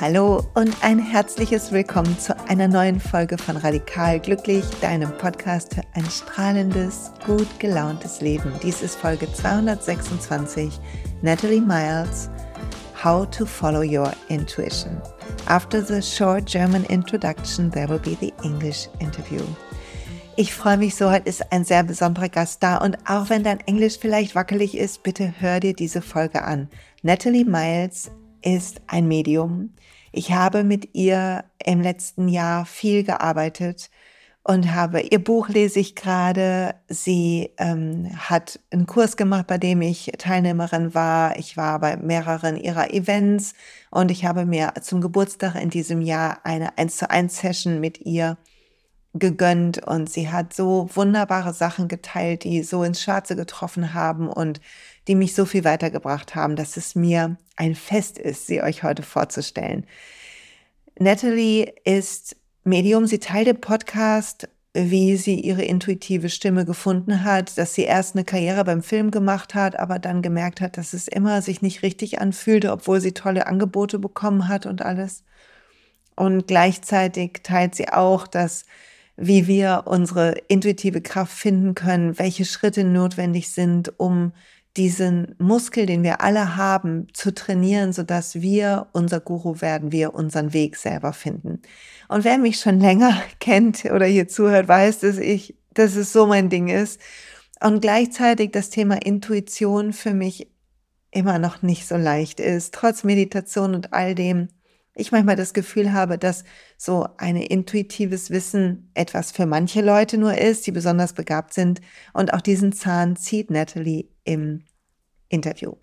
Hallo und ein herzliches Willkommen zu einer neuen Folge von Radikal Glücklich, deinem Podcast für ein strahlendes, gut gelauntes Leben. Dies ist Folge 226, Natalie Miles, How to Follow Your Intuition. After the short German introduction, there will be the English interview. Ich freue mich so, heute ist ein sehr besonderer Gast da und auch wenn dein Englisch vielleicht wackelig ist, bitte hör dir diese Folge an. Natalie Miles ist ein Medium, ich habe mit ihr im letzten Jahr viel gearbeitet und habe ihr Buch lese ich gerade. Sie ähm, hat einen Kurs gemacht, bei dem ich Teilnehmerin war. Ich war bei mehreren ihrer Events und ich habe mir zum Geburtstag in diesem Jahr eine 1 zu 1 Session mit ihr gegönnt und sie hat so wunderbare Sachen geteilt, die so ins Schwarze getroffen haben und die mich so viel weitergebracht haben, dass es mir ein Fest ist, sie euch heute vorzustellen. Natalie ist Medium, sie teilt im Podcast, wie sie ihre intuitive Stimme gefunden hat, dass sie erst eine Karriere beim Film gemacht hat, aber dann gemerkt hat, dass es immer sich nicht richtig anfühlte, obwohl sie tolle Angebote bekommen hat und alles. Und gleichzeitig teilt sie auch, dass wie wir unsere intuitive Kraft finden können, welche Schritte notwendig sind, um diesen Muskel, den wir alle haben, zu trainieren, sodass wir unser Guru werden, wir unseren Weg selber finden. Und wer mich schon länger kennt oder hier zuhört, weiß, dass ich, dass es so mein Ding ist. Und gleichzeitig das Thema Intuition für mich immer noch nicht so leicht ist, trotz Meditation und all dem. Ich manchmal das Gefühl habe, dass so ein intuitives Wissen etwas für manche Leute nur ist, die besonders begabt sind. Und auch diesen Zahn zieht Natalie im Interview.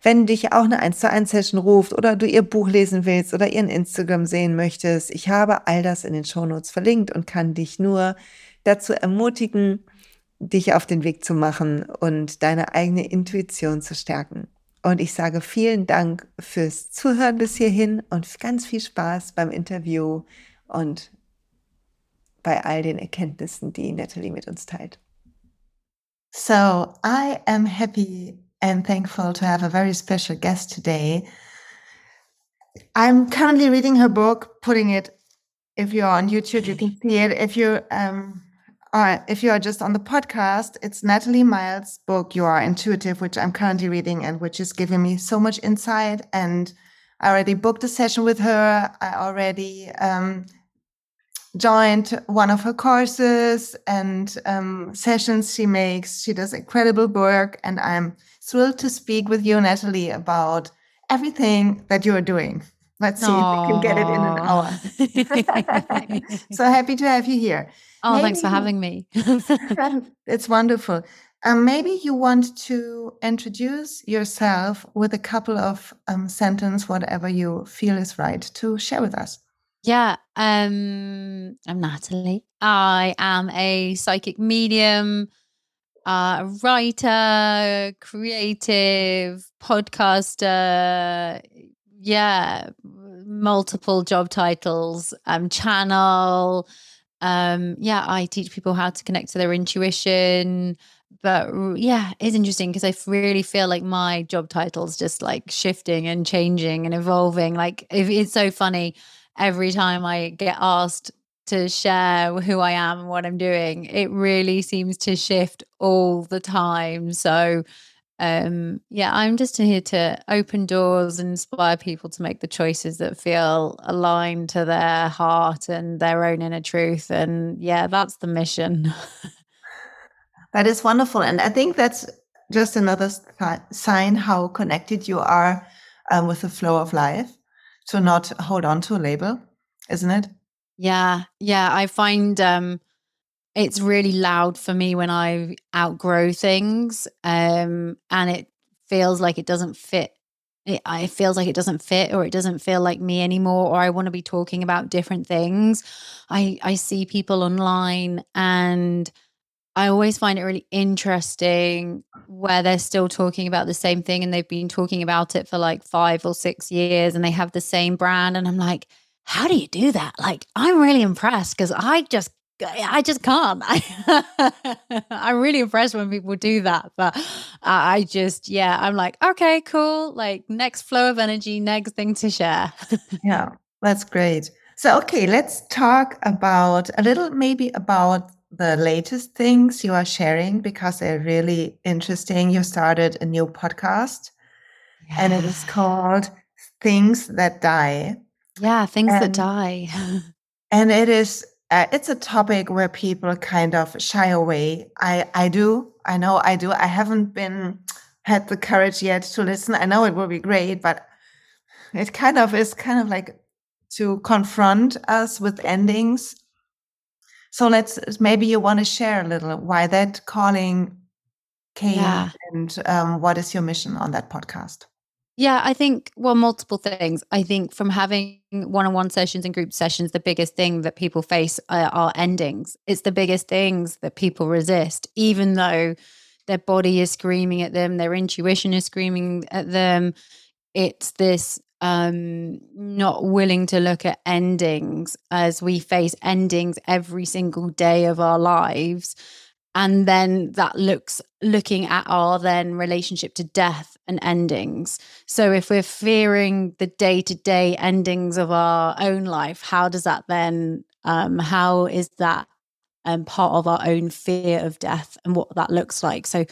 Wenn dich auch eine 1 zu 1 Session ruft oder du ihr Buch lesen willst oder ihren Instagram sehen möchtest, ich habe all das in den Shownotes verlinkt und kann dich nur dazu ermutigen, dich auf den Weg zu machen und deine eigene Intuition zu stärken. Und ich sage vielen Dank fürs Zuhören bis hierhin und ganz viel Spaß beim Interview und bei all den Erkenntnissen, die Natalie mit uns teilt. So, I am happy and thankful to have a very special guest today. I'm currently reading her book, putting it. If you're on YouTube, you can see it. If you um, are, if you are just on the podcast, it's Natalie Miles' book, "You Are Intuitive," which I'm currently reading and which is giving me so much insight. And I already booked a session with her. I already um, joined one of her courses and um, sessions she makes. She does incredible work, and I'm thrilled to speak with you, Natalie, about everything that you are doing. Let's see Aww. if we can get it in an hour. so happy to have you here. Oh, maybe thanks for having me. it's wonderful. Um, maybe you want to introduce yourself with a couple of um, sentence, whatever you feel is right, to share with us. Yeah, um, I'm Natalie. I am a psychic medium, uh, writer, creative, podcaster. Yeah, multiple job titles. Um, channel. Um, yeah, I teach people how to connect to their intuition. But yeah, it's interesting because I really feel like my job title's just like shifting and changing and evolving. Like, it's so funny every time I get asked to share who I am and what I'm doing, it really seems to shift all the time. So, um, yeah, I'm just here to open doors and inspire people to make the choices that feel aligned to their heart and their own inner truth. And yeah, that's the mission. that is wonderful. And I think that's just another sign how connected you are um, with the flow of life to not hold on to a label, isn't it? Yeah. Yeah. I find um it's really loud for me when I outgrow things. Um and it feels like it doesn't fit. It, it feels like it doesn't fit or it doesn't feel like me anymore or I want to be talking about different things. I I see people online and I always find it really interesting where they're still talking about the same thing and they've been talking about it for like five or six years and they have the same brand. And I'm like, how do you do that? Like, I'm really impressed because I just I just can't. I'm really impressed when people do that, but I just, yeah, I'm like, okay, cool. Like, next flow of energy, next thing to share. yeah, that's great. So, okay, let's talk about a little, maybe about the latest things you are sharing because they're really interesting. You started a new podcast yeah. and it is called Things That Die. Yeah, Things and, That Die. and it is uh, it's a topic where people kind of shy away. I I do. I know I do. I haven't been had the courage yet to listen. I know it will be great, but it kind of is kind of like to confront us with endings. So let's maybe you want to share a little why that calling came yeah. and um, what is your mission on that podcast. Yeah, I think, well, multiple things. I think from having one on one sessions and group sessions, the biggest thing that people face are, are endings. It's the biggest things that people resist, even though their body is screaming at them, their intuition is screaming at them. It's this um, not willing to look at endings as we face endings every single day of our lives and then that looks looking at our then relationship to death and endings. So if we're fearing the day-to-day endings of our own life how does that then um, how is that um, part of our own fear of death and what that looks like? So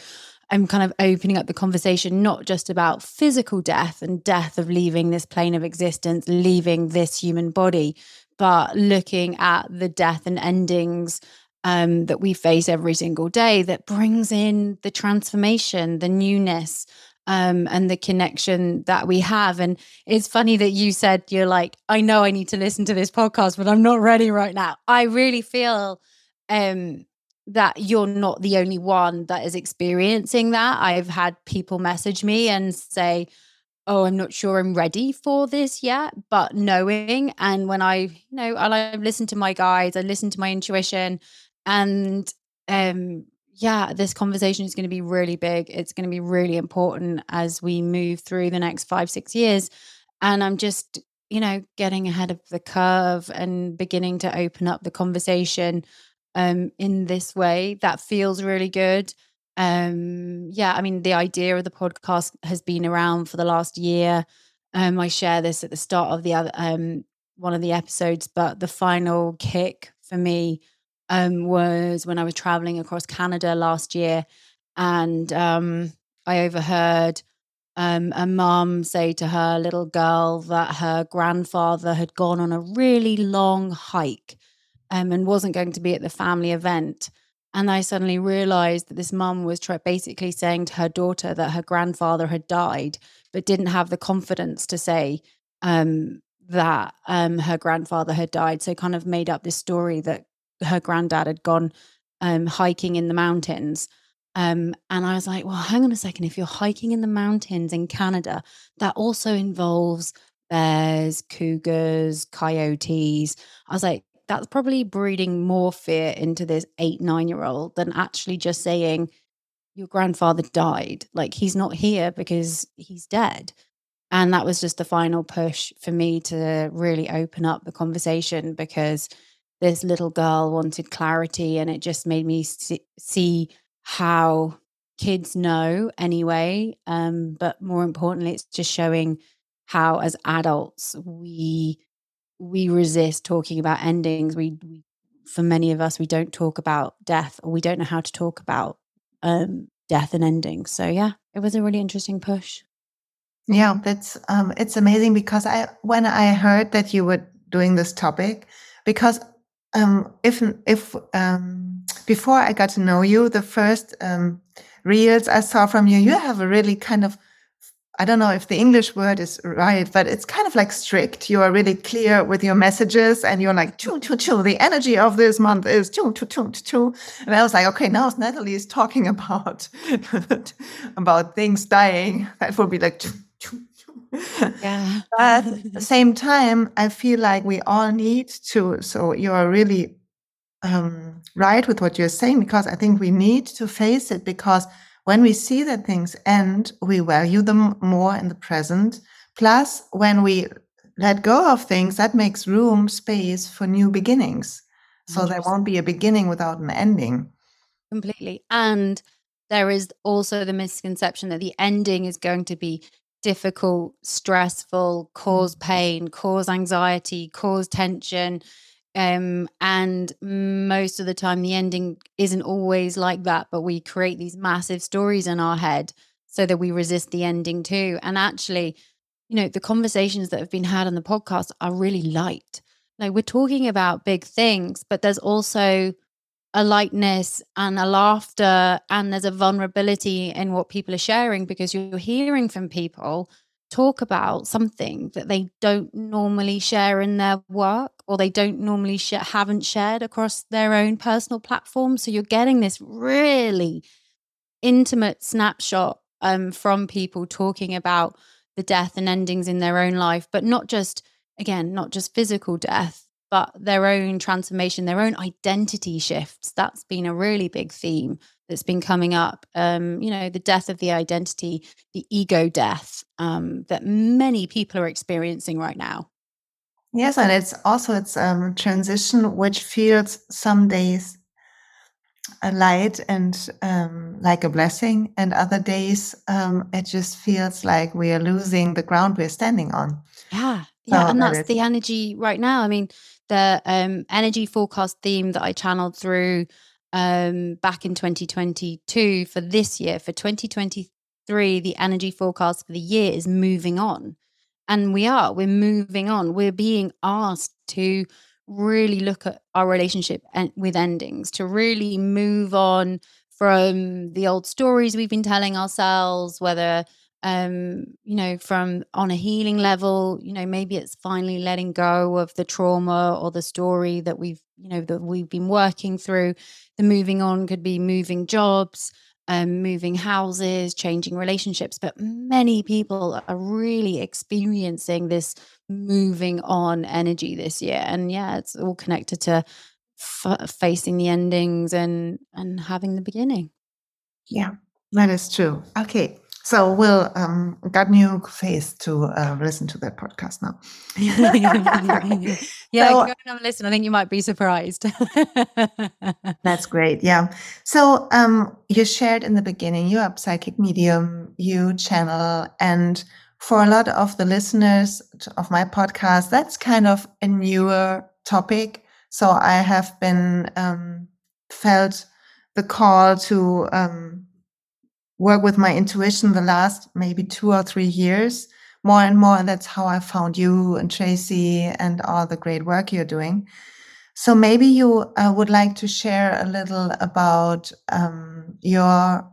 i'm kind of opening up the conversation not just about physical death and death of leaving this plane of existence leaving this human body but looking at the death and endings um, that we face every single day that brings in the transformation, the newness, um, and the connection that we have. And it's funny that you said you're like, I know I need to listen to this podcast, but I'm not ready right now. I really feel um, that you're not the only one that is experiencing that. I've had people message me and say, oh i'm not sure i'm ready for this yet but knowing and when i you know i listen to my guides i listen to my intuition and um, yeah, this conversation is going to be really big. It's going to be really important as we move through the next five, six years. And I'm just, you know, getting ahead of the curve and beginning to open up the conversation um, in this way. That feels really good. Um, yeah, I mean, the idea of the podcast has been around for the last year. Um, I share this at the start of the other um, one of the episodes, but the final kick for me um, was when I was traveling across Canada last year, and um, I overheard um, a mom say to her little girl that her grandfather had gone on a really long hike um, and wasn't going to be at the family event. And I suddenly realized that this mum was basically saying to her daughter that her grandfather had died, but didn't have the confidence to say um, that um, her grandfather had died. So, kind of made up this story that her granddad had gone um, hiking in the mountains. Um, and I was like, well, hang on a second. If you're hiking in the mountains in Canada, that also involves bears, cougars, coyotes. I was like, that's probably breeding more fear into this eight, nine year old than actually just saying, your grandfather died. Like, he's not here because he's dead. And that was just the final push for me to really open up the conversation because this little girl wanted clarity and it just made me see, how kids know anyway um, but more importantly it's just showing how as adults we we resist talking about endings. We, we for many of us we don't talk about death or we don't know how to talk about um, death and endings. So yeah it was a really interesting push. Yeah that's um, it's amazing because i when i heard that you were doing this topic because um, if if um, before I got to know you, the first um, reels I saw from you, you have a really kind of I don't know if the English word is right, but it's kind of like strict. You are really clear with your messages, and you're like, choo, choo, choo. The energy of this month is choo, choo, choo, choo. And I was like, okay, now Natalie is talking about about things dying. That would be like choo, yeah. but at the same time, I feel like we all need to. So you are really um, right with what you're saying because I think we need to face it because when we see that things end, we value them more in the present. Plus, when we let go of things, that makes room, space for new beginnings. So there won't be a beginning without an ending. Completely. And there is also the misconception that the ending is going to be difficult, stressful, cause mm. pain, cause anxiety, cause tension. Um, and most of the time, the ending isn't always like that, but we create these massive stories in our head so that we resist the ending too. And actually, you know, the conversations that have been had on the podcast are really light. Like we're talking about big things, but there's also a lightness and a laughter and there's a vulnerability in what people are sharing because you're hearing from people talk about something that they don't normally share in their work or they don't normally sh- haven't shared across their own personal platform. So you're getting this really intimate snapshot um, from people talking about the death and endings in their own life but not just again not just physical death but their own transformation, their own identity shifts. That's been a really big theme that's been coming up. Um, you know, the death of the identity, the ego death um, that many people are experiencing right now. Yes, and it's also it's um, transition which feels some days a light and um, like a blessing, and other days um, it just feels like we are losing the ground we're standing on. Yeah, yeah, so and that's the energy right now. I mean, the um, energy forecast theme that I channeled through um, back in 2022 for this year, for 2023, the energy forecast for the year is moving on. And we are, we're moving on. We're being asked to really look at our relationship with endings, to really move on from the old stories we've been telling ourselves, whether um you know from on a healing level you know maybe it's finally letting go of the trauma or the story that we've you know that we've been working through. The moving on could be moving jobs um moving houses changing relationships but many people are really experiencing this moving on energy this year. And yeah it's all connected to f- facing the endings and and having the beginning. Yeah that is true. Okay so we'll um, got new face to uh, listen to that podcast now. yeah, so, go and have a listen. I think you might be surprised. that's great. Yeah. So um, you shared in the beginning you are psychic medium, you channel, and for a lot of the listeners of my podcast, that's kind of a newer topic. So I have been um, felt the call to um, work with my intuition the last maybe two or three years more and more. And that's how I found you and Tracy and all the great work you're doing. So maybe you uh, would like to share a little about um, your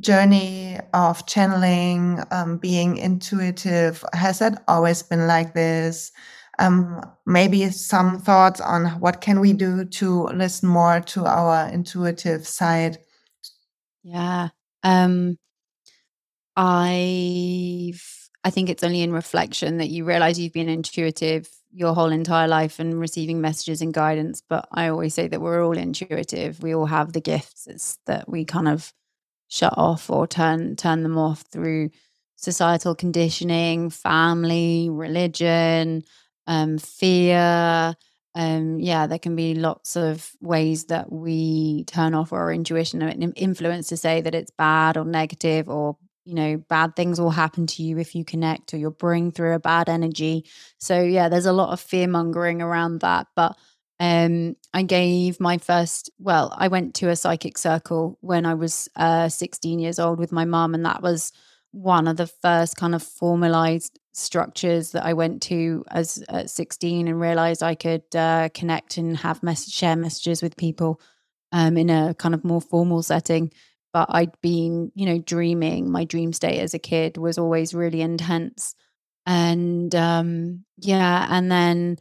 journey of channeling, um, being intuitive. Has that always been like this? Um, maybe some thoughts on what can we do to listen more to our intuitive side. Yeah. Um, I've I think it's only in reflection that you realize you've been intuitive your whole entire life and receiving messages and guidance. But I always say that we're all intuitive. We all have the gifts it's that we kind of shut off or turn turn them off through societal conditioning, family, religion, um, fear, um, yeah, there can be lots of ways that we turn off our intuition and influence to say that it's bad or negative or you know bad things will happen to you if you connect or you'll bring through a bad energy. So yeah there's a lot of fear mongering around that but um i gave my first well i went to a psychic circle when i was uh 16 years old with my mom and that was one of the first kind of formalized structures that I went to as at 16 and realized I could uh, connect and have message share messages with people um, in a kind of more formal setting. But I'd been, you know, dreaming. My dream state as a kid was always really intense. And um, yeah, and then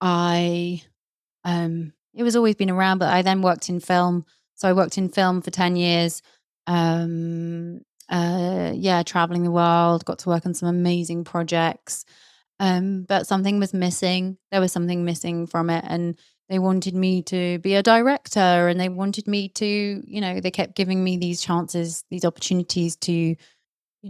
I, um, it was always been around, but I then worked in film. So I worked in film for 10 years. Um, uh, yeah, traveling the world, got to work on some amazing projects. Um, but something was missing. There was something missing from it. And they wanted me to be a director and they wanted me to, you know, they kept giving me these chances, these opportunities to, you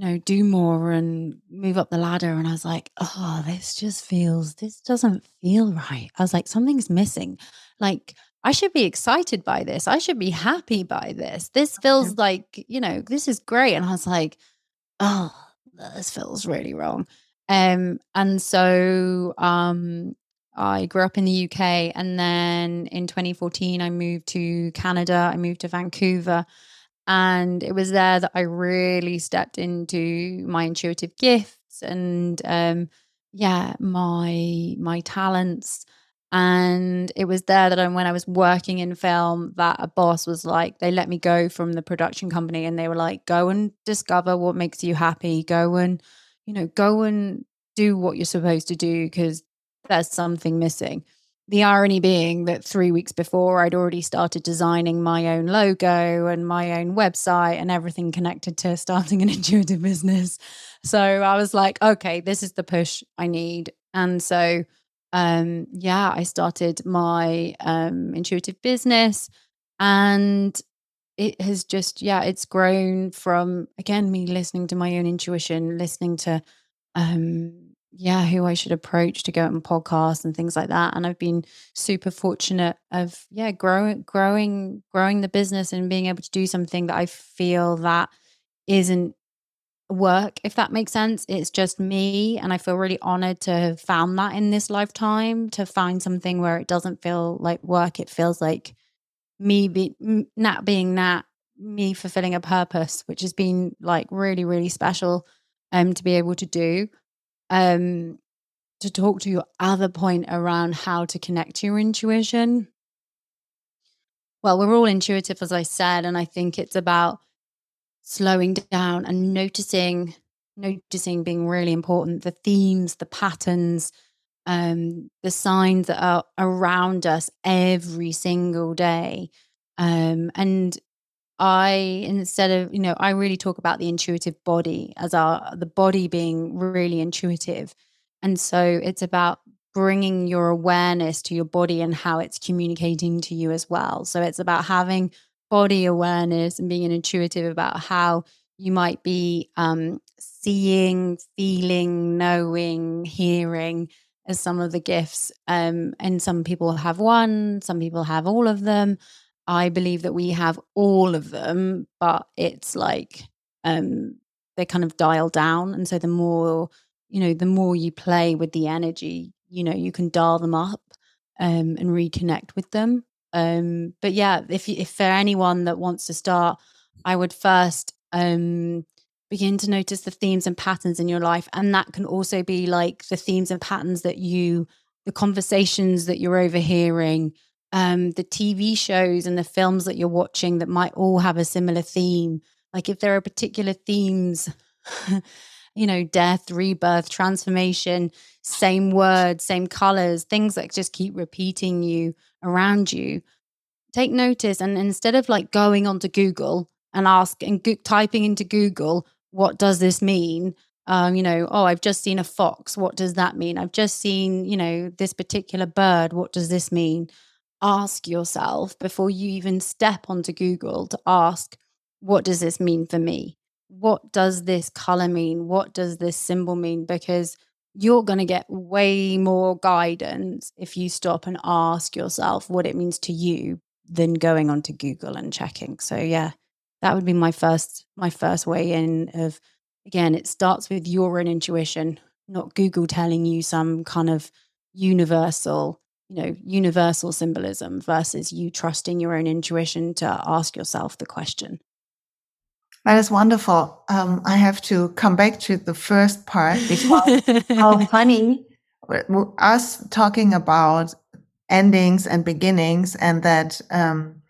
know, do more and move up the ladder. And I was like, oh, this just feels, this doesn't feel right. I was like, something's missing. Like, I should be excited by this. I should be happy by this. This feels like, you know, this is great. And I was like, oh, this feels really wrong. Um, and so um I grew up in the UK and then in 2014 I moved to Canada. I moved to Vancouver and it was there that I really stepped into my intuitive gifts and um, yeah, my my talents. And it was there that I, when I was working in film, that a boss was like, they let me go from the production company and they were like, go and discover what makes you happy. Go and, you know, go and do what you're supposed to do because there's something missing. The irony being that three weeks before, I'd already started designing my own logo and my own website and everything connected to starting an intuitive business. So I was like, okay, this is the push I need. And so, um, yeah, I started my um, intuitive business and it has just, yeah, it's grown from, again, me listening to my own intuition, listening to, um, yeah, who I should approach to go out on podcasts and things like that. And I've been super fortunate of yeah, growing growing growing the business and being able to do something that I feel that isn't work, if that makes sense. It's just me. And I feel really honored to have found that in this lifetime, to find something where it doesn't feel like work. It feels like me be Nat being Nat, me fulfilling a purpose, which has been like really, really special um to be able to do um, to talk to your other point around how to connect to your intuition. Well, we're all intuitive, as I said, and I think it's about slowing down and noticing, noticing being really important. The themes, the patterns, um, the signs that are around us every single day. Um, and I instead of you know I really talk about the intuitive body as our the body being really intuitive, and so it's about bringing your awareness to your body and how it's communicating to you as well. So it's about having body awareness and being intuitive about how you might be um, seeing, feeling, knowing, hearing as some of the gifts. Um, and some people have one, some people have all of them. I believe that we have all of them, but it's like um, they're kind of dialed down. And so the more, you know, the more you play with the energy, you know, you can dial them up um, and reconnect with them. Um, but yeah, if if for anyone that wants to start, I would first um, begin to notice the themes and patterns in your life, and that can also be like the themes and patterns that you, the conversations that you're overhearing, um, the TV shows and the films that you're watching that might all have a similar theme. Like if there are particular themes, you know, death, rebirth, transformation, same words, same colors, things that just keep repeating you around you. Take notice and instead of like going onto Google and ask and go- typing into Google, what does this mean? Um, you know, oh, I've just seen a fox. What does that mean? I've just seen, you know, this particular bird. What does this mean? ask yourself before you even step onto Google to ask, what does this mean for me? What does this color mean? What does this symbol mean? Because you're going to get way more guidance if you stop and ask yourself what it means to you than going onto Google and checking. So yeah, that would be my first my first way in of again, it starts with your own intuition, not Google telling you some kind of universal you know universal symbolism versus you trusting your own intuition to ask yourself the question that is wonderful. Um, i have to come back to the first part because how funny us talking about endings and beginnings and that um,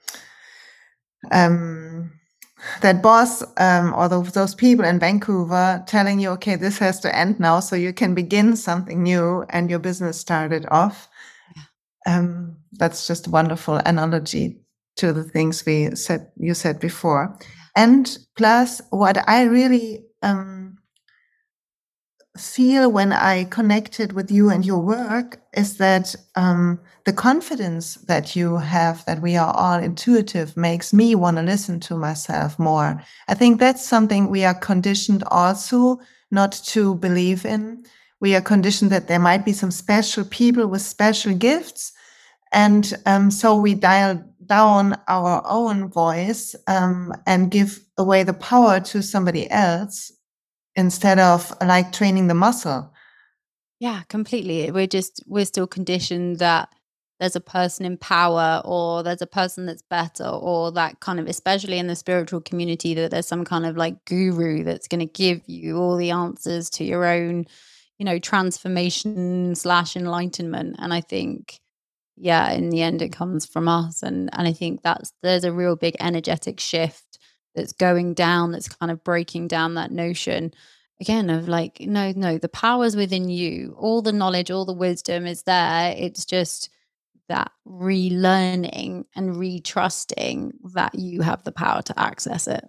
um, that boss um, or those, those people in Vancouver telling you, okay, this has to end now so you can begin something new and your business started off. Um, that's just a wonderful analogy to the things we said you said before and plus what i really um, feel when I connected with you and your work is that um, the confidence that you have that we are all intuitive makes me want to listen to myself more. I think that's something we are conditioned also not to believe in. We are conditioned that there might be some special people with special gifts. And um, so we dial down our own voice um, and give away the power to somebody else instead of like training the muscle. Yeah, completely. We're just, we're still conditioned that there's a person in power or there's a person that's better or that kind of especially in the spiritual community that there's some kind of like guru that's going to give you all the answers to your own you know transformation slash enlightenment and i think yeah in the end it comes from us and and i think that's there's a real big energetic shift that's going down that's kind of breaking down that notion again of like no no the power's within you. All the knowledge all the wisdom is there. It's just that relearning and retrusting that you have the power to access it.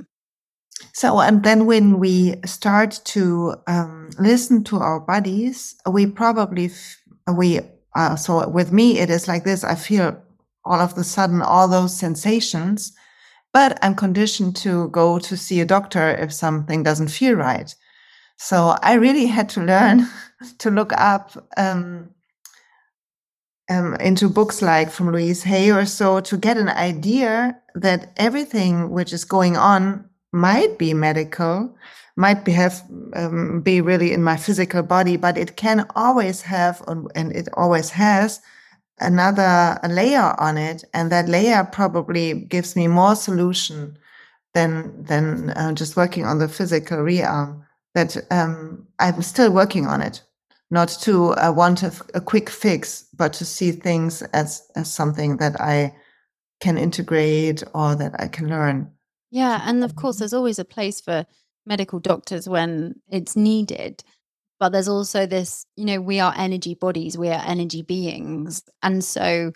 So and then when we start to um, listen to our bodies we probably f- we uh, so with me it is like this. I feel all of the sudden all those sensations but i'm conditioned to go to see a doctor if something doesn't feel right. So I really had to learn to look up um, um, into books like from Louise Hay or so to get an idea that everything which is going on might be medical, might be have um, be really in my physical body, but it can always have and it always has another layer on it, and that layer probably gives me more solution than than uh, just working on the physical realm that um, I'm still working on it. Not to uh, want a, a, quick fix, but to see things as, as something that I can integrate or that I can learn. Yeah. And of course, there's always a place for medical doctors when it's needed. But there's also this, you know, we are energy bodies, we are energy beings. And so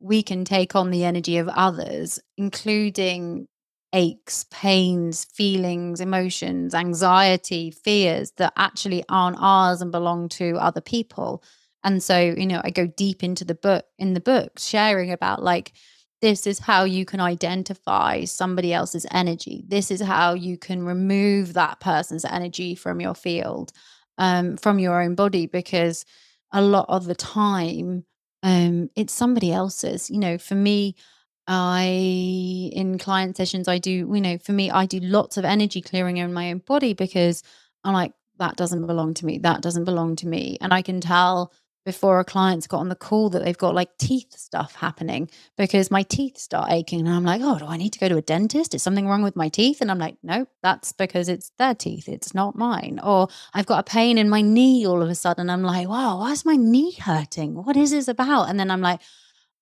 we can take on the energy of others, including aches, pains, feelings, emotions, anxiety, fears that actually aren't ours and belong to other people. And so, you know, I go deep into the book in the book, sharing about like, this is how you can identify somebody else's energy. This is how you can remove that person's energy from your field, um, from your own body, because a lot of the time, um, it's somebody else's. You know, for me, I, in client sessions, I do, you know, for me, I do lots of energy clearing in my own body because I'm like, that doesn't belong to me. That doesn't belong to me. And I can tell before a client's got on the call that they've got like teeth stuff happening because my teeth start aching. And I'm like, oh, do I need to go to a dentist? Is something wrong with my teeth? And I'm like, no, that's because it's their teeth. It's not mine. Or I've got a pain in my knee all of a sudden. I'm like, wow, why is my knee hurting? What is this about? And then I'm like,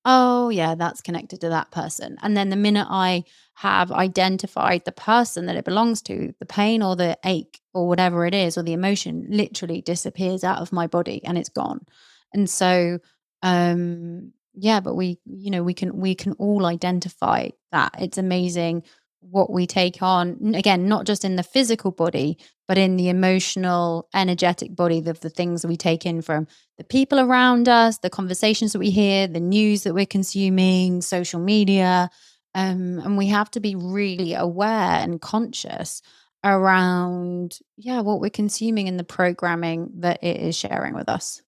oh yeah that's connected to that person and then the minute i have identified the person that it belongs to the pain or the ache or whatever it is or the emotion literally disappears out of my body and it's gone and so um yeah but we you know we can we can all identify that. It's amazing what we take on again not just in the physical body but in the emotional energetic body of the things we take in from the people around us the conversations that we hear the news that we're consuming social media um, and we have to be really aware and conscious around yeah what we're consuming in the programming that it is sharing with us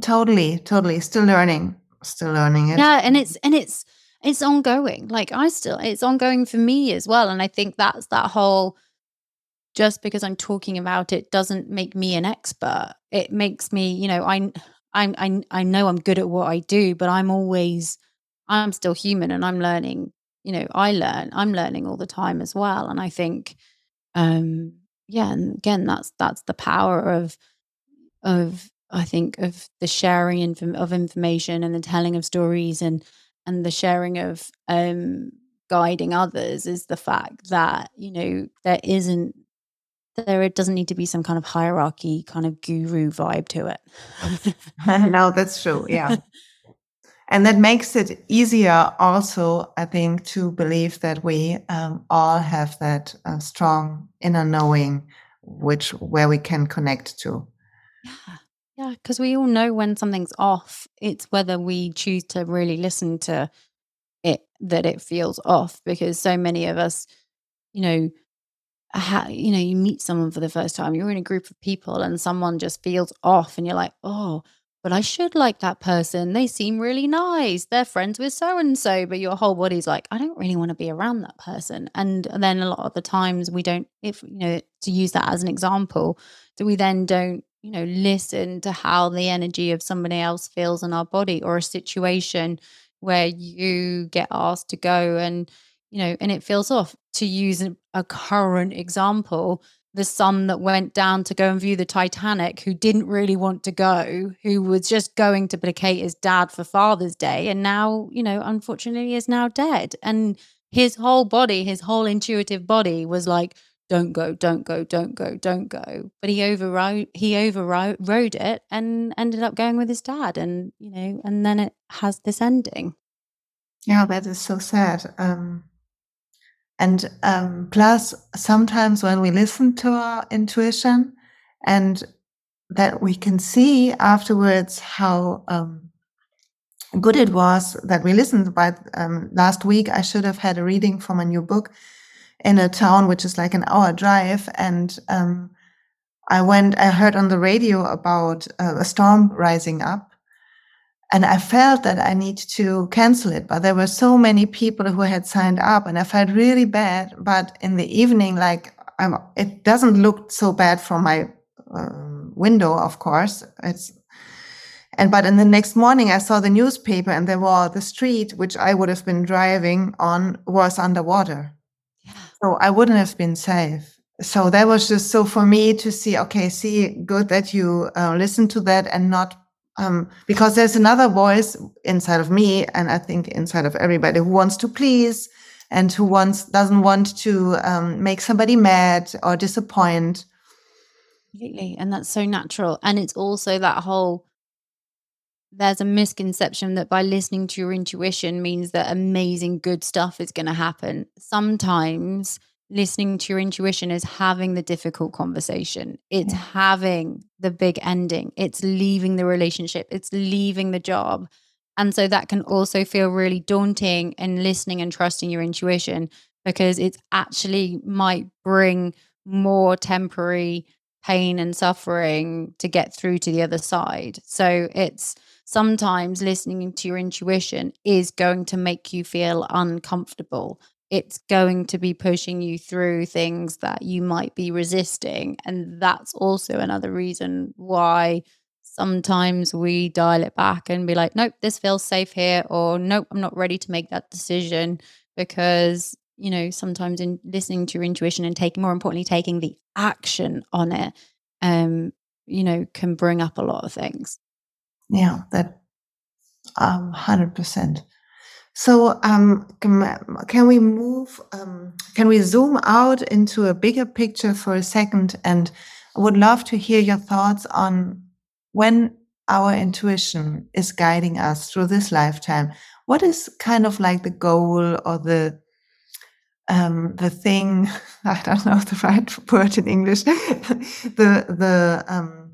totally totally still learning still learning it yeah and it's and it's it's ongoing. Like I still, it's ongoing for me as well. And I think that's that whole just because I'm talking about it doesn't make me an expert. It makes me, you know, I, I, I, I know I'm good at what I do, but I'm always, I'm still human and I'm learning. You know, I learn. I'm learning all the time as well. And I think, um, yeah, and again, that's that's the power of of I think of the sharing inf- of information and the telling of stories and and the sharing of um, guiding others is the fact that you know there isn't there it doesn't need to be some kind of hierarchy kind of guru vibe to it no that's true yeah and that makes it easier also i think to believe that we um, all have that uh, strong inner knowing which where we can connect to. Yeah. Because we all know when something's off. It's whether we choose to really listen to it that it feels off because so many of us, you know, ha- you know, you meet someone for the first time, you're in a group of people and someone just feels off and you're like, "Oh, but I should like that person. They seem really nice. They're friends with so and so, but your whole body's like, I don't really want to be around that person. And then a lot of the times we don't, if you know, to use that as an example, do we then don't, you know, listen to how the energy of somebody else feels in our body or a situation where you get asked to go and, you know, and it feels off. To use a current example, the son that went down to go and view the Titanic, who didn't really want to go, who was just going to placate his dad for Father's Day, and now, you know, unfortunately is now dead. And his whole body, his whole intuitive body was like, don't go, don't go, don't go, don't go. But he overrode he overrode it and ended up going with his dad. And, you know, and then it has this ending. Yeah, that is so sad. Um and um, plus, sometimes when we listen to our intuition and that we can see afterwards how um, good it was that we listened. But um, last week, I should have had a reading from a new book in a town which is like an hour drive. And um, I went, I heard on the radio about uh, a storm rising up and I felt that I need to cancel it, but there were so many people who had signed up, and I felt really bad. But in the evening, like I'm, it doesn't look so bad from my um, window, of course. It's and but in the next morning, I saw the newspaper, and there were the street which I would have been driving on was underwater. So I wouldn't have been safe. So that was just so for me to see. Okay, see, good that you uh, listen to that and not um, because there's another voice inside of me, and I think inside of everybody who wants to please and who wants doesn't want to um, make somebody mad or disappoint. Completely, and that's so natural. And it's also that whole. There's a misconception that by listening to your intuition means that amazing good stuff is going to happen. Sometimes listening to your intuition is having the difficult conversation. It's yeah. having the big ending. It's leaving the relationship. It's leaving the job. And so that can also feel really daunting and listening and trusting your intuition because it actually might bring more temporary pain and suffering to get through to the other side. So it's sometimes listening to your intuition is going to make you feel uncomfortable it's going to be pushing you through things that you might be resisting. And that's also another reason why sometimes we dial it back and be like, nope, this feels safe here, or nope, I'm not ready to make that decision because, you know, sometimes in listening to your intuition and taking, more importantly, taking the action on it, um, you know, can bring up a lot of things. Yeah, that um, 100%. So um, can we move? Um, can we zoom out into a bigger picture for a second? And I would love to hear your thoughts on when our intuition is guiding us through this lifetime. What is kind of like the goal or the um, the thing? I don't know the right word in English. the the um,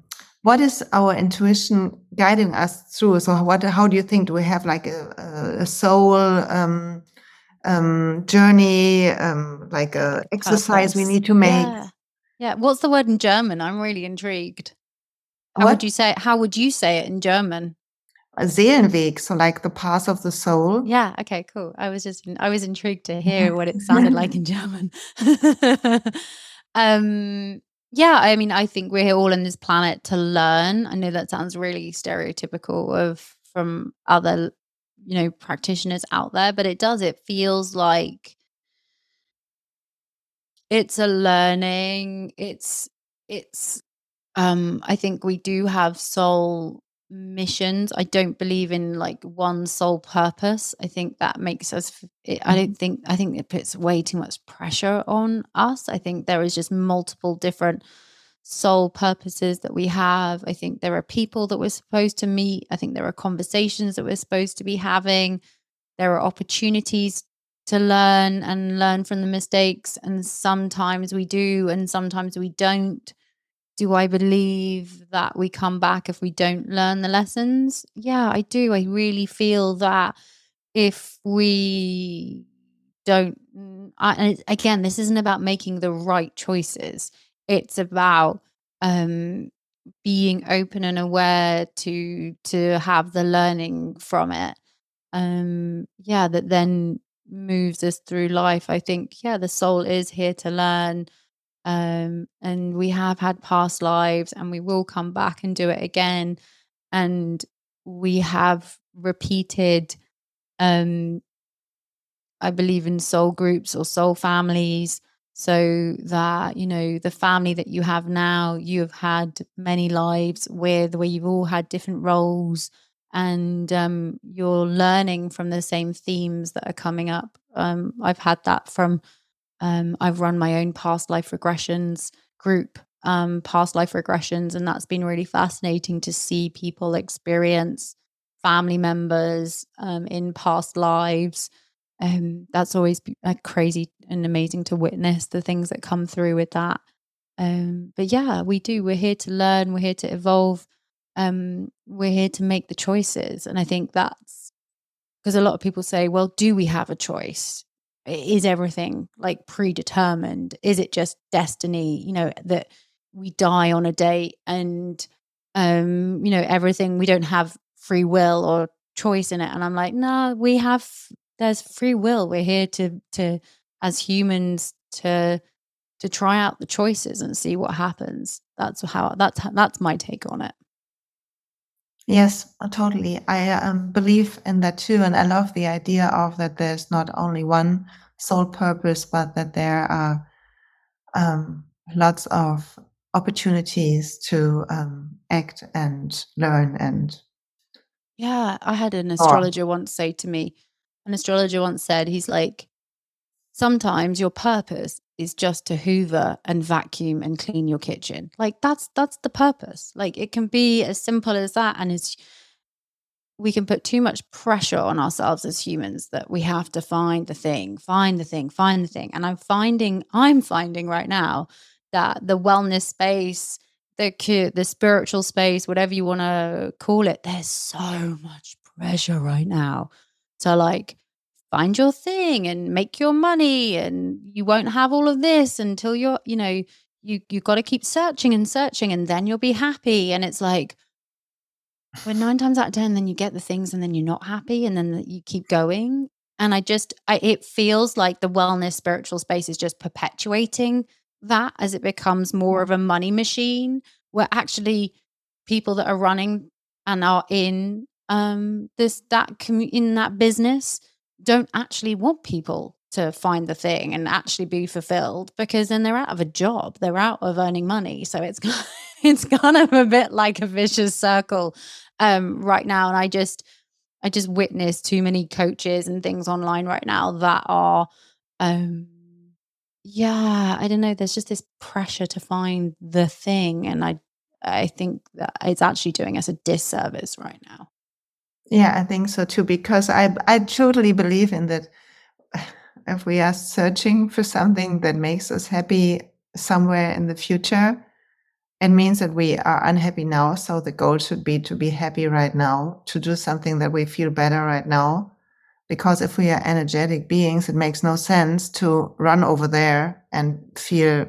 what is our intuition guiding us through? So, what, how do you think? Do we have like a, a soul um, um, journey, um, like a exercise we need to make? Yeah. yeah. What's the word in German? I'm really intrigued. How what? would you say? How would you say it in German? A Seelenweg, so like the path of the soul. Yeah. Okay. Cool. I was just I was intrigued to hear what it sounded like in German. um yeah, I mean, I think we're all on this planet to learn. I know that sounds really stereotypical of from other, you know, practitioners out there, but it does. It feels like it's a learning. It's it's um I think we do have soul missions. I don't believe in like one sole purpose. I think that makes us. I don't mm-hmm. think. I think it puts way too much pressure on us. I think there is just multiple different soul purposes that we have. I think there are people that we're supposed to meet. I think there are conversations that we're supposed to be having. There are opportunities to learn and learn from the mistakes and sometimes we do and sometimes we don't do I believe that we come back if we don't learn the lessons? Yeah, I do. I really feel that if we don't, I, again, this isn't about making the right choices. It's about um, being open and aware to to have the learning from it. Um, yeah, that then moves us through life. I think, yeah, the soul is here to learn um, and we have had past lives and we will come back and do it again. And we have repeated, um, I believe in soul groups or soul families. So that, you know, the family that you have now, you have had many lives with where you've all had different roles and um, you're learning from the same themes that are coming up. Um, I've had that from um, I've run my own past life regressions group, um, past life regressions, and that's been really fascinating to see people experience family members um, in past lives. Um, that's always crazy and amazing to witness the things that come through with that. Um, but yeah, we do. We're here to learn. We're here to evolve. Um, we're here to make the choices, and I think that's because a lot of people say, "Well, do we have a choice?" Is everything like predetermined? Is it just destiny you know that we die on a date and um you know everything we don't have free will or choice in it? And i'm like no we have there's free will. We're here to to as humans to to try out the choices and see what happens. That's how that's that's my take on it Yes, uh, totally. I um, believe in that too. And I love the idea of that there's not only one sole purpose, but that there are um, lots of opportunities to um, act and learn and yeah i had an astrologer once say to me an astrologer once said he's like sometimes your purpose is just to hoover and vacuum and clean your kitchen. Like that's that's the purpose. Like it can be as simple as that and it's we can put too much pressure on ourselves as humans that we have to find the thing, find the thing, find the thing. And I'm finding I'm finding right now that the wellness space, the the spiritual space, whatever you want to call it, there's so much pressure right now to like find your thing and make your money and you won't have all of this until you're you know you you've got to keep searching and searching and then you'll be happy. And it's like when nine times out of ten then you get the things and then you're not happy and then you keep going. And i just I, it feels like the wellness spiritual space is just perpetuating that as it becomes more of a money machine where actually people that are running and are in um this that commu- in that business don't actually want people to find the thing and actually be fulfilled because then they're out of a job they're out of earning money. So it's it's kind of a bit like a vicious circle um, right now. And i just i just witnessed too many coaches and things online right now that are um yeah i don't know there's just this pressure to find the thing. And i i think that it's actually doing us a disservice right now yeah, I think so too, because I I totally believe in that. If we are searching for something that makes us happy somewhere in the future, it means that we are unhappy now. So the goal should be to be happy right now, to do something that we feel better right now. Because if we are energetic beings, it makes no sense to run over there and feel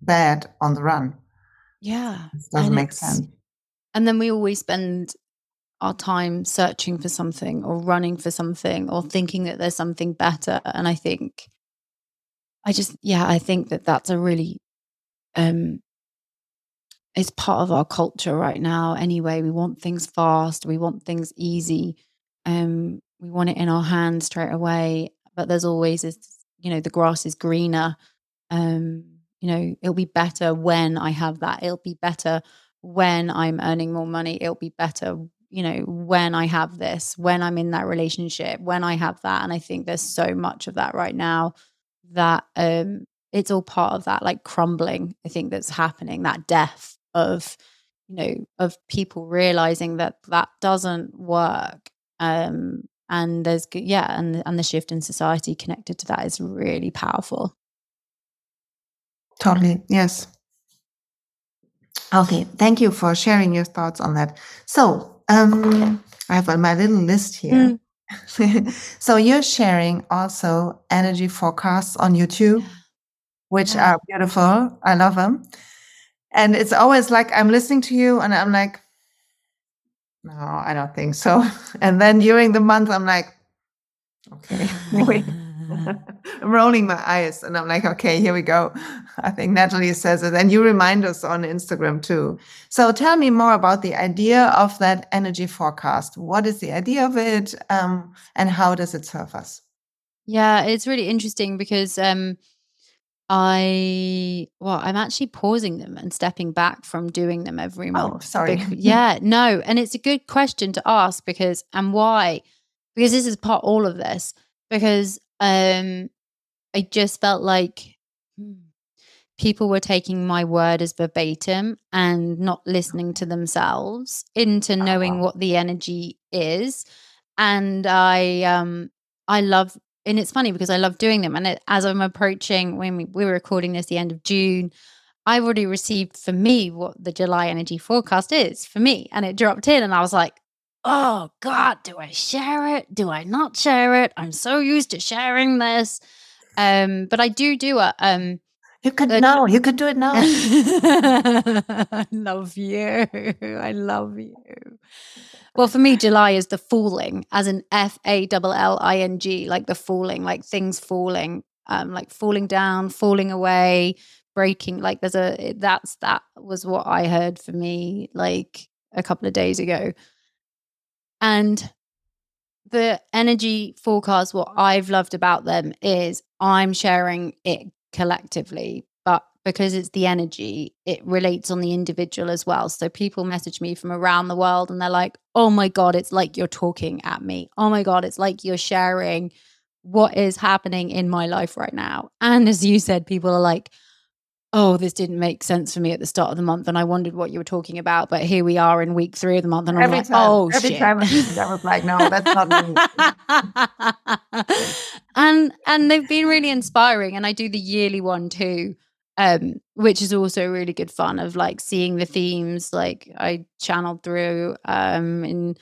bad on the run. Yeah. It doesn't make sense. And then we always spend our time searching for something or running for something or thinking that there's something better. And i think i just yeah i think that that's a really um it's part of our culture right now anyway. We want things fast. We want things easy. Um we want it in our hands straight away. But there's always this you know the grass is greener. Um you know it'll be better when i have that. It'll be better when i'm earning more money. It'll be better you know, when I have this, when I'm in that relationship, when I have that. And I think there's so much of that right now that um it's all part of that like crumbling, I think that's happening, that death of, you know, of people realizing that that doesn't work. Um and there's yeah and and the shift in society connected to that is really powerful totally yes okay thank you for sharing your thoughts on that so um i have on my little list here mm. so you're sharing also energy forecasts on youtube which yeah. are beautiful i love them and it's always like i'm listening to you and i'm like no, I don't think so. And then during the month, I'm like, okay, wait. I'm rolling my eyes and I'm like, okay, here we go. I think Natalie says it. And you remind us on Instagram too. So tell me more about the idea of that energy forecast. What is the idea of it? Um, and how does it serve us? Yeah, it's really interesting because um, I well, I'm actually pausing them and stepping back from doing them every oh, month. Oh, sorry. yeah, no, and it's a good question to ask because and why? Because this is part all of this. Because um I just felt like hmm, people were taking my word as verbatim and not listening to themselves into knowing what the energy is. And I um I love and it's funny because I love doing them. And it, as I'm approaching, when we, we were recording this the end of June, I've already received for me what the July energy forecast is for me. And it dropped in, and I was like, oh God, do I share it? Do I not share it? I'm so used to sharing this. Um, but I do do it. um you could know. You could do it now. I love you. I love you. Well, for me, July is the falling, as an F A L L I N G, like the falling, like things falling, um, like falling down, falling away, breaking. Like there's a that's that was what I heard for me like a couple of days ago, and the energy forecast. What I've loved about them is I'm sharing it collectively but because it's the energy, it relates on the individual as well. So people message me from around the world and they're like, oh my God, it's like you're talking at me. Oh my God, it's like you're sharing what is happening in my life right now. And as you said, people are like, oh, this didn't make sense for me at the start of the month, and I wondered what you were talking about. But here we are in week three of the month, and I'm like, time, oh every shit. time I was like, no, that's not me. and and they've been really inspiring, and I do the yearly one too, um, which is also really good fun of like seeing the themes like I channeled through um, in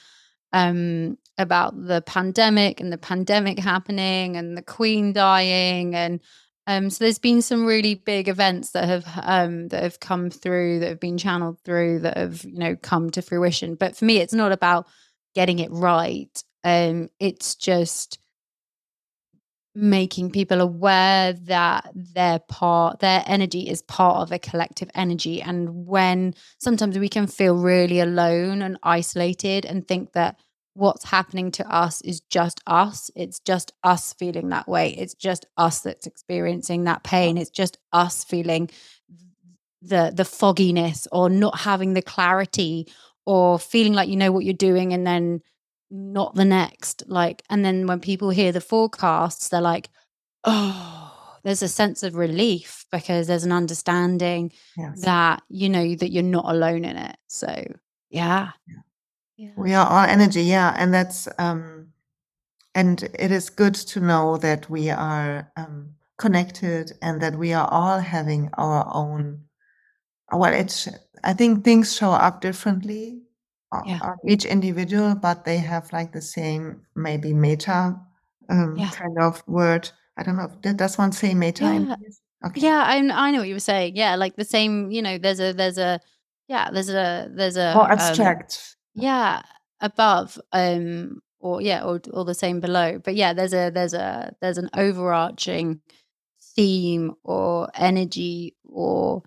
um, about the pandemic and the pandemic happening and the Queen dying and um, so there's been some really big events that have um, that have come through that have been channeled through that have you know come to fruition. But for me, it's not about getting it right. Um, it's just making people aware that their part their energy is part of a collective energy and when sometimes we can feel really alone and isolated and think that what's happening to us is just us it's just us feeling that way it's just us that's experiencing that pain it's just us feeling the the fogginess or not having the clarity or feeling like you know what you're doing and then not the next. Like, and then when people hear the forecasts, they're like, oh, there's a sense of relief because there's an understanding yes. that, you know, that you're not alone in it. So, yeah. yeah. We are all energy. Yeah. And that's, um, and it is good to know that we are um, connected and that we are all having our own well it's i think things show up differently yeah. on each individual, but they have like the same maybe meta um, yeah. kind of word. I don't know. Does one say meta? Yeah. Okay. Yeah, I I know what you were saying. Yeah, like the same. You know, there's a there's a yeah there's a there's a more um, abstract. Yeah, above um or yeah or or the same below. But yeah, there's a there's a there's an overarching theme or energy or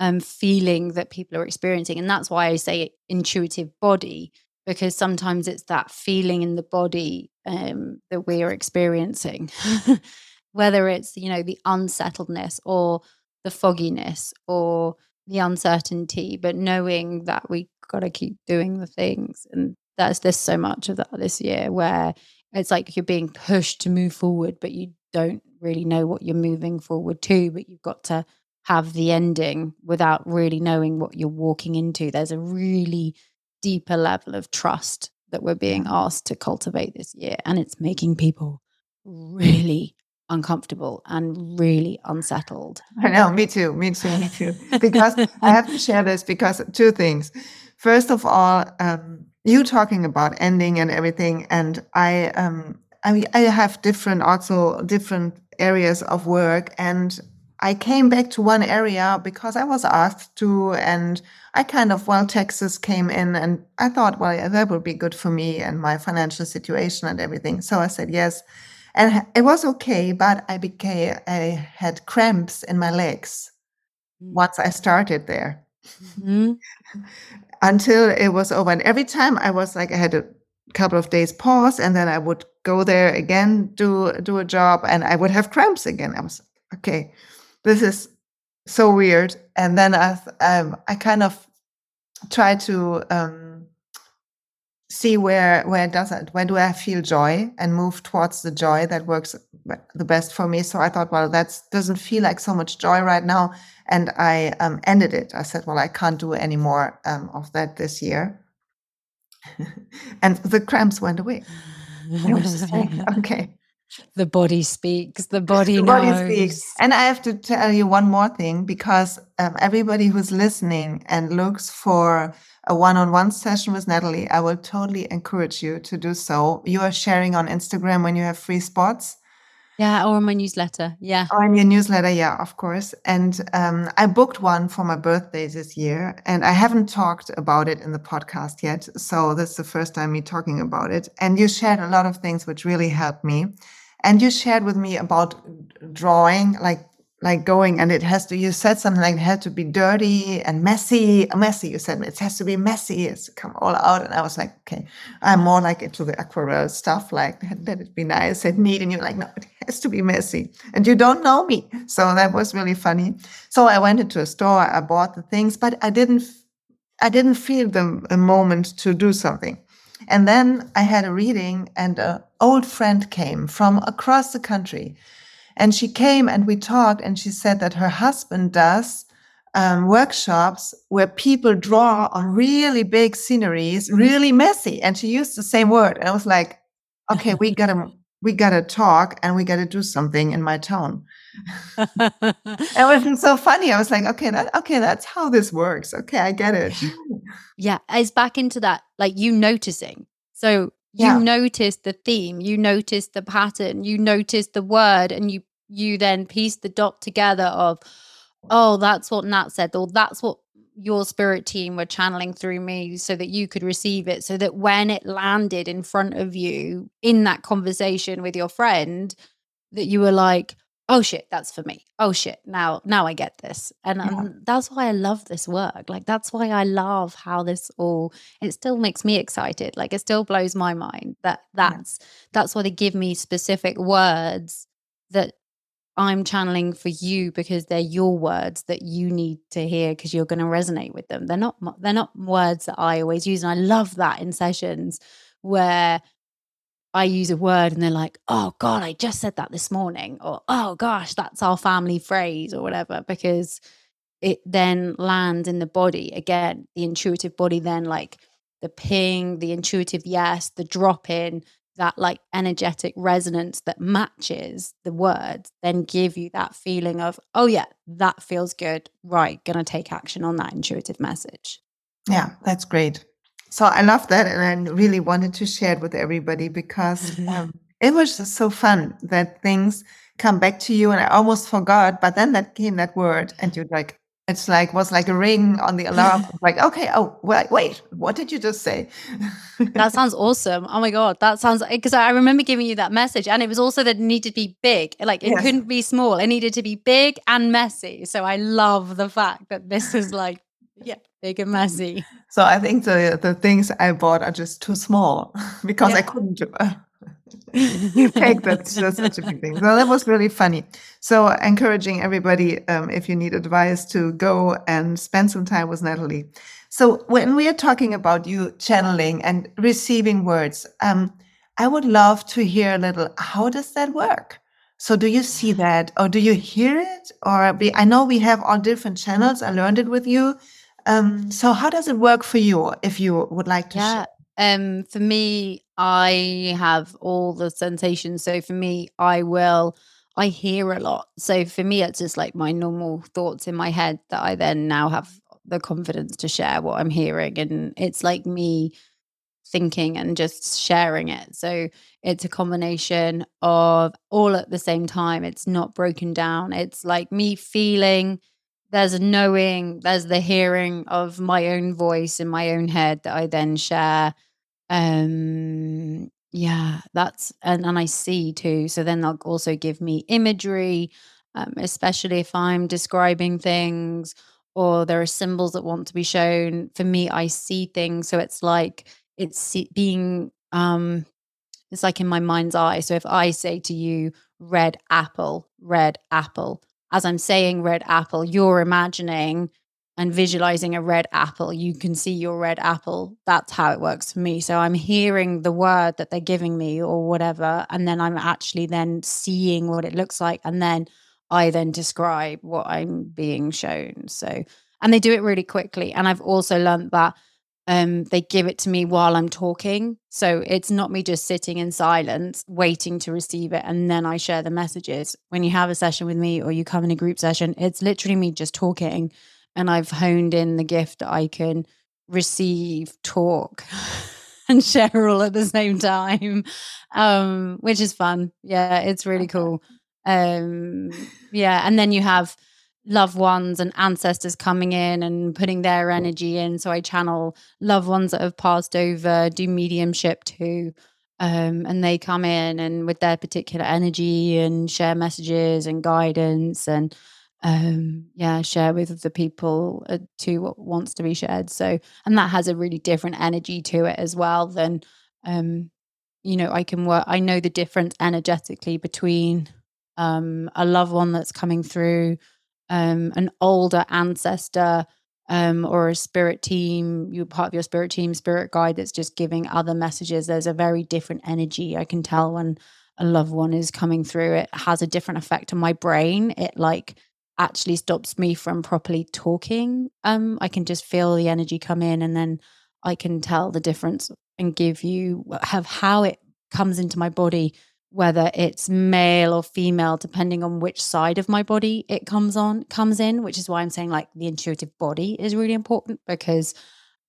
um, feeling that people are experiencing. And that's why I say intuitive body, because sometimes it's that feeling in the body um, that we are experiencing, whether it's, you know, the unsettledness or the fogginess or the uncertainty, but knowing that we got to keep doing the things. And that's there's so much of that this year where it's like you're being pushed to move forward, but you don't really know what you're moving forward to, but you've got to have the ending without really knowing what you're walking into. There's a really deeper level of trust that we're being asked to cultivate this year. And it's making people really uncomfortable and really unsettled. I know, me too, me too, me too. Because I have to share this because two things. First of all, um, you talking about ending and everything, and I, um, I, mean, I have different, also different areas of work, and I came back to one area because I was asked to, and I kind of, well, Texas came in, and I thought, well, yeah, that would be good for me and my financial situation and everything. So I said yes. And it was okay, but I became, I had cramps in my legs mm. once I started there. Mm-hmm. Until it was over. And every time I was like, I had a couple of days pause, and then I would go there again, do do a job, and I would have cramps again. I was like, okay this is so weird. And then I, um, I kind of try to um, see where where does it where do I feel joy and move towards the joy that works the best for me. So I thought, well, that doesn't feel like so much joy right now, and I um, ended it. I said, well, I can't do any more um, of that this year, and the cramps went away. Like, okay, the body speaks. The body the body speaks. And i have to tell you one more thing because um, everybody who's listening and looks for a one-on-one session with natalie i will totally encourage you to do so. You are sharing on instagram when you have free spots yeah, or my newsletter. Yeah. Or in your newsletter, yeah, of course. And um, I booked one for my birthday this year, and I haven't talked about it in the podcast yet. So this is the first time me talking about it. And you shared a lot of things which really helped me. And you shared with me about drawing, like like going and it has to you said something like it had to be dirty and messy messy you said it has to be messy it's come all out and i was like okay. I'm more like into the aquarelle stuff like let it be nice and neat and you're like no it has to be messy and you don't know me so that was really funny. So i went into a store i bought the things but i didn't i didn't feel the a moment to do something. And then i had a reading and an old friend came from across the country and she came and we talked, and she said that her husband does um, workshops where people draw on really big sceneries, really messy. And she used the same word. And I was like, okay, we gotta we gotta talk and we gotta do something in my town. it wasn't so funny. I was like, okay, that okay, that's how this works. Okay, I get it. Yeah, it's back into that, like you noticing. So you yeah. notice the theme you notice the pattern you notice the word and you you then piece the dot together of oh that's what nat said or that's what your spirit team were channeling through me so that you could receive it. So that when it landed in front of you in that conversation with your friend that you were like oh shit that's for me. Oh shit now now i get this. And yeah. um, that's why i love this work. Like that's why i love how this all it still makes me excited. Like it still blows my mind that that's yeah. that's why they give me specific words that i'm channeling for you because they're your words that you need to hear because you're going to resonate with them. They're not they're not words that i always use and i love that in sessions where I use a word and they're like, oh God, I just said that this morning, or oh gosh, that's our family phrase, or whatever, because it then lands in the body again, the intuitive body, then like the ping, the intuitive yes, the drop in, that like energetic resonance that matches the words, then give you that feeling of, oh yeah, that feels good. Right, gonna take action on that intuitive message. Yeah, that's great. So I love that, and I really wanted to share it with everybody because um, it was just so fun that things come back to you, and I almost forgot. But then that came that word, and you're like, it's like was like a ring on the alarm. like, okay, oh wait, wait, what did you just say? that sounds awesome. Oh my god, that sounds because I remember giving you that message, and it was also that it needed to be big. Like it yes. couldn't be small. It needed to be big and messy. So I love the fact that this is like yeah, big and messy. So I think the the things I bought are just too small because yeah. I couldn't uh, take that. That's such a big thing. So that was really funny. So encouraging everybody, um, if you need advice, to go and spend some time with Natalie. So when we are talking about you channeling and receiving words, um, I would love to hear a little. How does that work? So do you see that, or do you hear it? Or I know we have all different channels. I learned it with you um, so how does it work for you if you would like to yeah. share? Um, for me, I have all the sensations. So for me, I will I hear a lot. So for me, it's just like my normal thoughts in my head that I then now have the confidence to share what I'm hearing. And it's like me thinking and just sharing it. So it's a combination of all at the same time. It's not broken down. It's like me feeling, there's a knowing, there's the hearing of my own voice in my own head that I then share. Um yeah, that's and and I see too. So then they'll also give me imagery, um, especially if I'm describing things or there are symbols that want to be shown. For me, I see things, so it's like it's being um it's like in my mind's eye. So if I say to you, red apple, red apple, as I'm saying red apple, you're imagining and visualizing a red apple, you can see your red apple. That's how it works for me. So I'm hearing the word that they're giving me or whatever. And then I'm actually then seeing what it looks like. And then I then describe what I'm being shown. So, and they do it really quickly. And I've also learned that um, they give it to me while I'm talking. So it's not me just sitting in silence, waiting to receive it. And then I share the messages. When you have a session with me or you come in a group session, it's literally me just talking and I've honed in the gift that I can receive, talk, and share all at the same time, um, which is fun. Yeah, it's really cool. Um, yeah, and then you have loved ones and ancestors coming in and putting their energy in. So I channel loved ones that have passed over, do mediumship too. Um, and they come in and with their particular energy and share messages and guidance and um yeah share with the people uh, to what wants to be shared so and that has a really different energy to it as well than um you know i can work i know the difference energetically between um a loved one that's coming through um an older ancestor um or a spirit team you're part of your spirit team spirit guide that's just giving other messages. There's a very different energy i can tell when a loved one is coming through. It has a different effect on my brain. It like actually stops me from properly talking. Um, I can just feel the energy come in and then I can tell the difference and give you have how it comes into my body, whether it's male or female, depending on which side of my body it comes on, comes in, which is why I'm saying like the intuitive body is really important because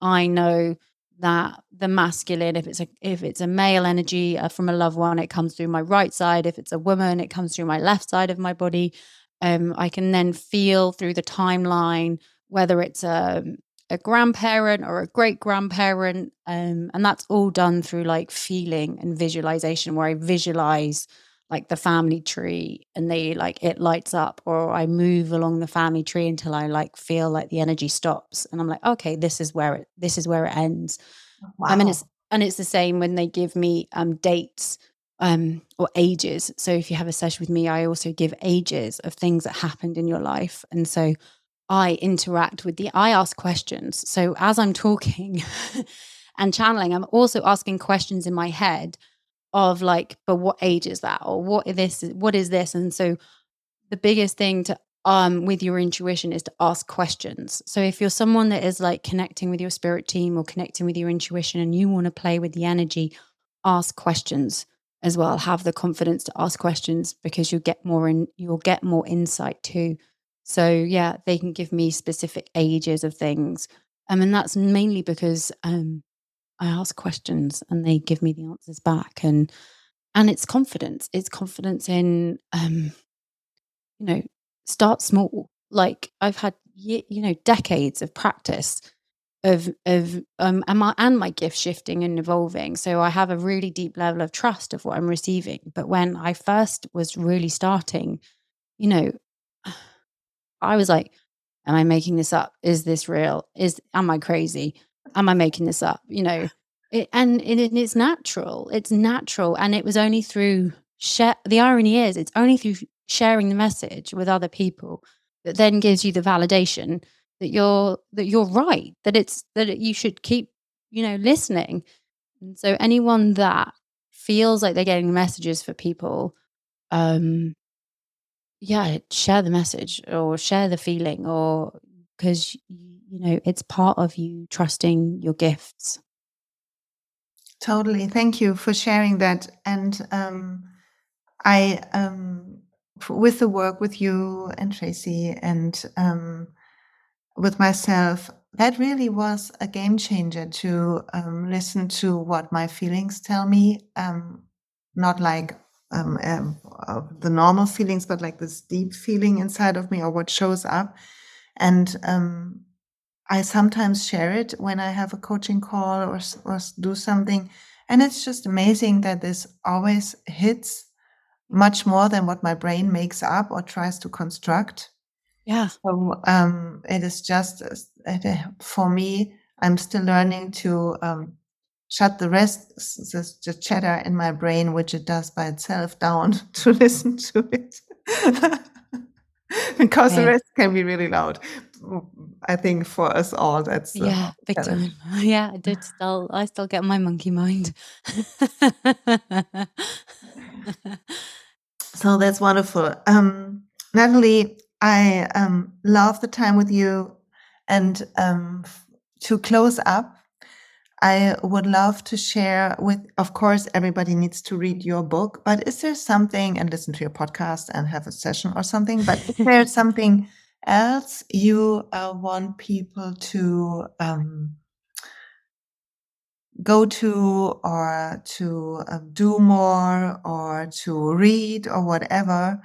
I know that the masculine if it's a if it's a male energy uh, from a loved one it comes through my right side. If it's a woman it comes through my left side of my body. Um, I can then feel through the timeline whether it's a, a grandparent or a great grandparent. Um, and that's all done through like feeling and visualization, where I visualize like the family tree and they like it lights up, or I move along the family tree until I like feel like the energy stops. And I'm like, okay, this is where it this is where it ends. Wow. I mean, it's and it's the same when they give me um dates um, or ages. So if you have a session with me, I also give ages of things that happened in your life. And so I interact with the, I ask questions. So as I'm talking and channeling, I'm also asking questions in my head of like, but what age is that? Or what is this? What is this? And so the biggest thing to um with your intuition is to ask questions. So if you're someone that is like connecting with your spirit team or connecting with your intuition and you want to play with the energy, ask questions as well have the confidence to ask questions because you'll get more in you'll get more insight too so yeah they can give me specific ages of things um, and that's mainly because um, i ask questions and they give me the answers back and and it's confidence it's confidence in um, you know start small. Like i've had you know decades of practice of of um and my and my gift shifting and evolving so i have a really deep level of trust of what i'm receiving. But when i first was really starting you know i was like am i making this up? Is this real? Is am i crazy? Am i making this up? You know it, and it, it's natural it's natural and it was only through share the irony is it's only through sharing the message with other people that then gives you the validation that you're that you're right that it's that you should keep you know listening. And so anyone that feels like they're getting messages for people um yeah share the message or share the feeling or because you know it's part of you trusting your gifts Totally. Thank you for sharing that. And um, I, um, with the work with you and Tracy and um, with myself, that really was a game changer to um, listen to what my feelings tell me. Um, not like um, um, the normal feelings, but like this deep feeling inside of me or what shows up. And um, I sometimes share it when I have a coaching call or, or do something. And it's just amazing that this always hits much more than what my brain makes up or tries to construct. Yeah. So um, it is just uh, for me. I'm still learning to um, shut the rest, the, the chatter in my brain, which it does by itself, down to listen to it. because the rest can be really loud. I think for us all, that's yeah, big time. Yeah, I did still. I still get my monkey mind. so that's wonderful. Um, Natalie, I um, love the time with you, and um, to close up, I would love to share with, of course, everybody needs to read your book, but is there something and listen to your podcast and have a session or something? But is there something else you uh, want people to um, go to or to uh, do more or to read or whatever?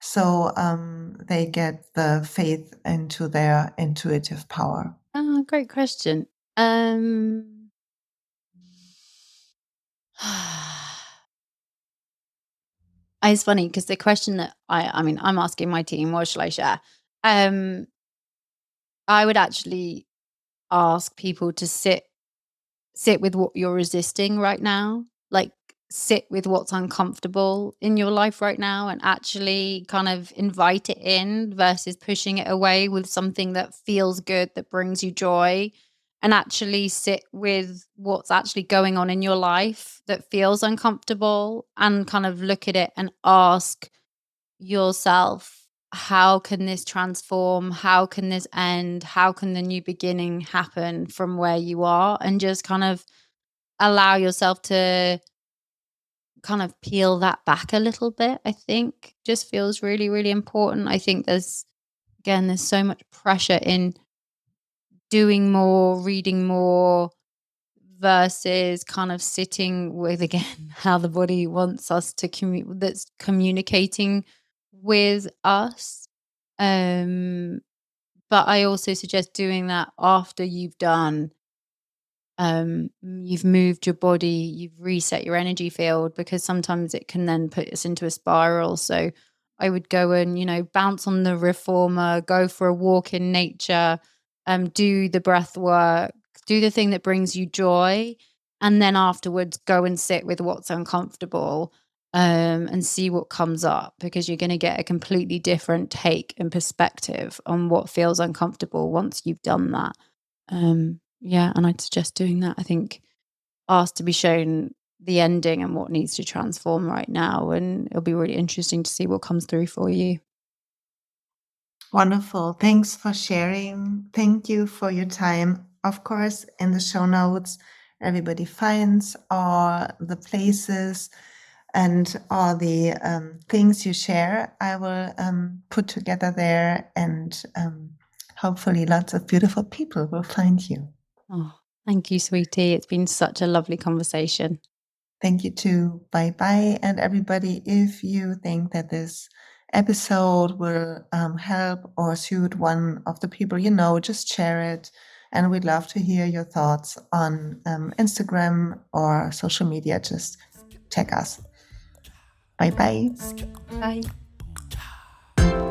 So um, they get the faith into their intuitive power. Oh, great question. Um, it's funny because the question that I, I mean, I'm asking my team, what shall I share? Um, I would actually ask people to sit, sit with what you're resisting right now. Like sit with what's uncomfortable in your life right now and actually kind of invite it in versus pushing it away with something that feels good, that brings you joy and actually sit with what's actually going on in your life that feels uncomfortable and kind of look at it and ask yourself how can this transform? How can this end? How can the new beginning happen from where you are? And just kind of allow yourself to kind of peel that back a little bit i think just feels really really important. I think there's again there's so much pressure in doing more, reading more versus kind of sitting with again how the body wants us to commu- that's communicating with us. Um but i also suggest doing that after you've done um you've moved your body you've reset your energy field because sometimes it can then put us into a spiral. So i would go and you know bounce on the reformer go for a walk in nature um, do the breath work, do the thing that brings you joy, and then afterwards go and sit with what's uncomfortable um, and see what comes up because you're going to get a completely different take and perspective on what feels uncomfortable once you've done that. Um, yeah, and I'd suggest doing that. I think ask to be shown the ending and what needs to transform right now, and it'll be really interesting to see what comes through for you. Wonderful. Thanks for sharing. Thank you for your time. Of course, in the show notes, everybody finds all the places and all the um, things you share. I will um, put together there, and um, hopefully, lots of beautiful people will find you. Oh, thank you, sweetie. It's been such a lovely conversation. Thank you too. Bye bye. And everybody, if you think that this episode will um, help or suit one of the people you know, just share it. And we'd love to hear your thoughts on um, Instagram or social media. Just check us. Bye bye. Bye.